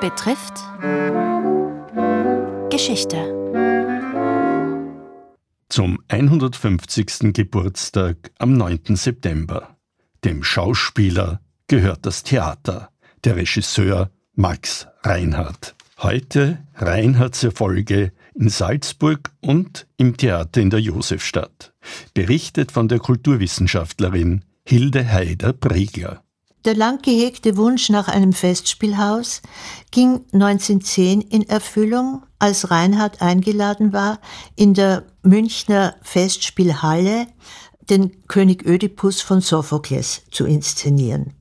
betrifft Geschichte. Zum 150. Geburtstag am 9. September. Dem Schauspieler gehört das Theater, der Regisseur Max Reinhardt. Heute Reinhardts Erfolge in Salzburg und im Theater in der Josefstadt. Berichtet von der Kulturwissenschaftlerin Hilde Heider-Pregler. Der lang gehegte Wunsch nach einem Festspielhaus ging 1910 in Erfüllung, als Reinhard eingeladen war, in der Münchner Festspielhalle den König Ödipus von Sophokles zu inszenieren.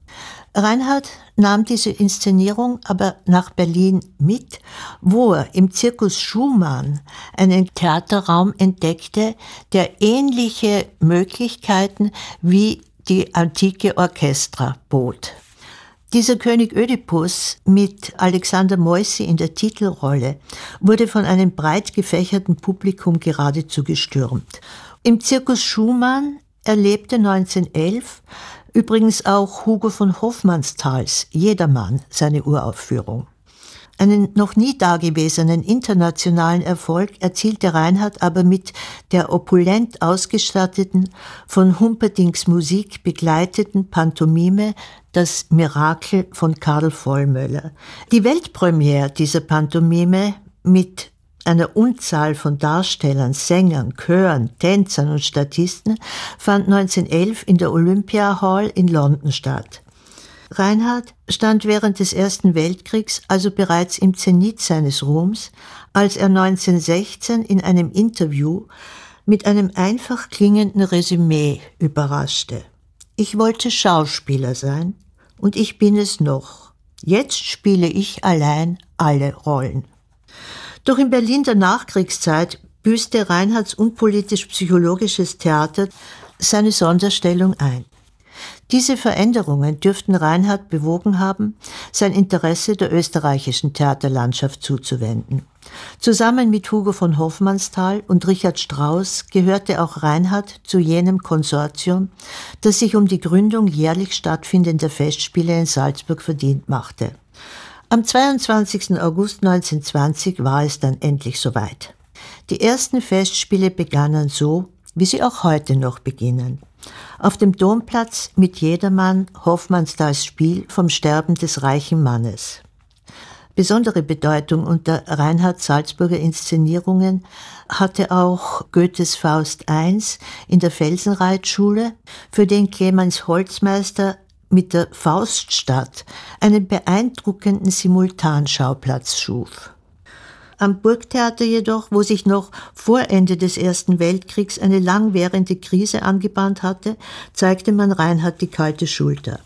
Reinhard nahm diese Inszenierung aber nach Berlin mit, wo er im Zirkus Schumann einen Theaterraum entdeckte, der ähnliche Möglichkeiten wie die antike Orchestra bot. Dieser König Ödipus mit Alexander Moissi in der Titelrolle wurde von einem breit gefächerten Publikum geradezu gestürmt. Im Zirkus Schumann erlebte 1911 übrigens auch Hugo von Hofmannsthals Jedermann seine Uraufführung. Einen noch nie dagewesenen internationalen Erfolg erzielte Reinhardt aber mit der opulent ausgestatteten, von Humperdings Musik begleiteten Pantomime Das Mirakel von Karl Vollmöller. Die Weltpremiere dieser Pantomime mit einer Unzahl von Darstellern, Sängern, Chören, Tänzern und Statisten fand 1911 in der Olympia Hall in London statt. Reinhard stand während des Ersten Weltkriegs also bereits im Zenit seines Ruhms, als er 1916 in einem Interview mit einem einfach klingenden Resümee überraschte. Ich wollte Schauspieler sein und ich bin es noch. Jetzt spiele ich allein alle Rollen. Doch in Berlin der Nachkriegszeit büßte Reinhards unpolitisch-psychologisches Theater seine Sonderstellung ein. Diese Veränderungen dürften Reinhard bewogen haben, sein Interesse der österreichischen Theaterlandschaft zuzuwenden. Zusammen mit Hugo von Hofmannsthal und Richard Strauss gehörte auch Reinhard zu jenem Konsortium, das sich um die Gründung jährlich stattfindender Festspiele in Salzburg verdient machte. Am 22. August 1920 war es dann endlich soweit. Die ersten Festspiele begannen so, wie sie auch heute noch beginnen. Auf dem Domplatz mit Jedermann Hoffmannsthals Spiel vom Sterben des reichen Mannes. Besondere Bedeutung unter Reinhard Salzburger Inszenierungen hatte auch Goethes Faust I in der Felsenreitschule, für den Clemens Holzmeister mit der Fauststadt einen beeindruckenden Simultanschauplatz schuf. Am Burgtheater jedoch, wo sich noch vor Ende des Ersten Weltkriegs eine langwährende Krise angebahnt hatte, zeigte man Reinhard die kalte Schulter.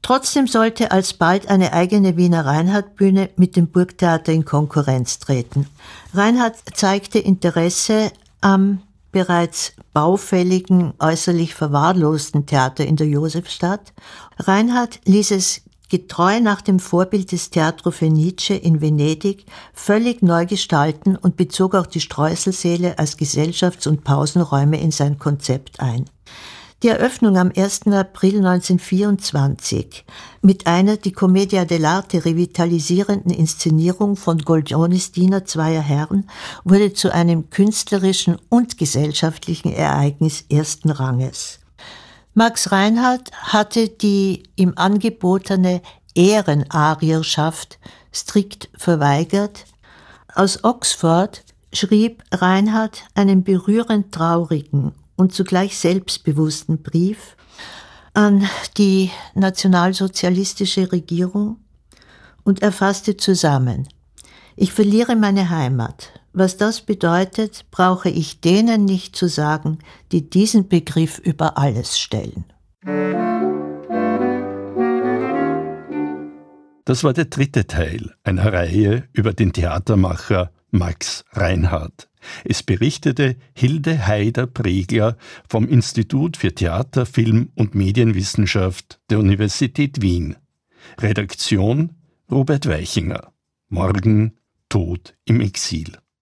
Trotzdem sollte alsbald eine eigene Wiener Reinhardtbühne mit dem Burgtheater in Konkurrenz treten. Reinhard zeigte Interesse am bereits baufälligen, äußerlich verwahrlosten Theater in der Josefstadt. Reinhard ließ es getreu nach dem Vorbild des Teatro Fenice in Venedig, völlig neu gestalten und bezog auch die Streuselsäle als Gesellschafts- und Pausenräume in sein Konzept ein. Die Eröffnung am 1. April 1924 mit einer die Commedia dell'arte revitalisierenden Inszenierung von Goldionis Diener zweier Herren wurde zu einem künstlerischen und gesellschaftlichen Ereignis ersten Ranges. Max Reinhardt hatte die ihm angebotene Ehrenarierschaft strikt verweigert. Aus Oxford schrieb Reinhardt einen berührend traurigen und zugleich selbstbewussten Brief an die nationalsozialistische Regierung und er fasste zusammen, ich verliere meine Heimat, was das bedeutet, brauche ich denen nicht zu sagen, die diesen Begriff über alles stellen. Das war der dritte Teil einer Reihe über den Theatermacher Max Reinhardt. Es berichtete Hilde Heider-Pregler vom Institut für Theater, Film und Medienwissenschaft der Universität Wien. Redaktion Robert Weichinger. Morgen Tod im Exil.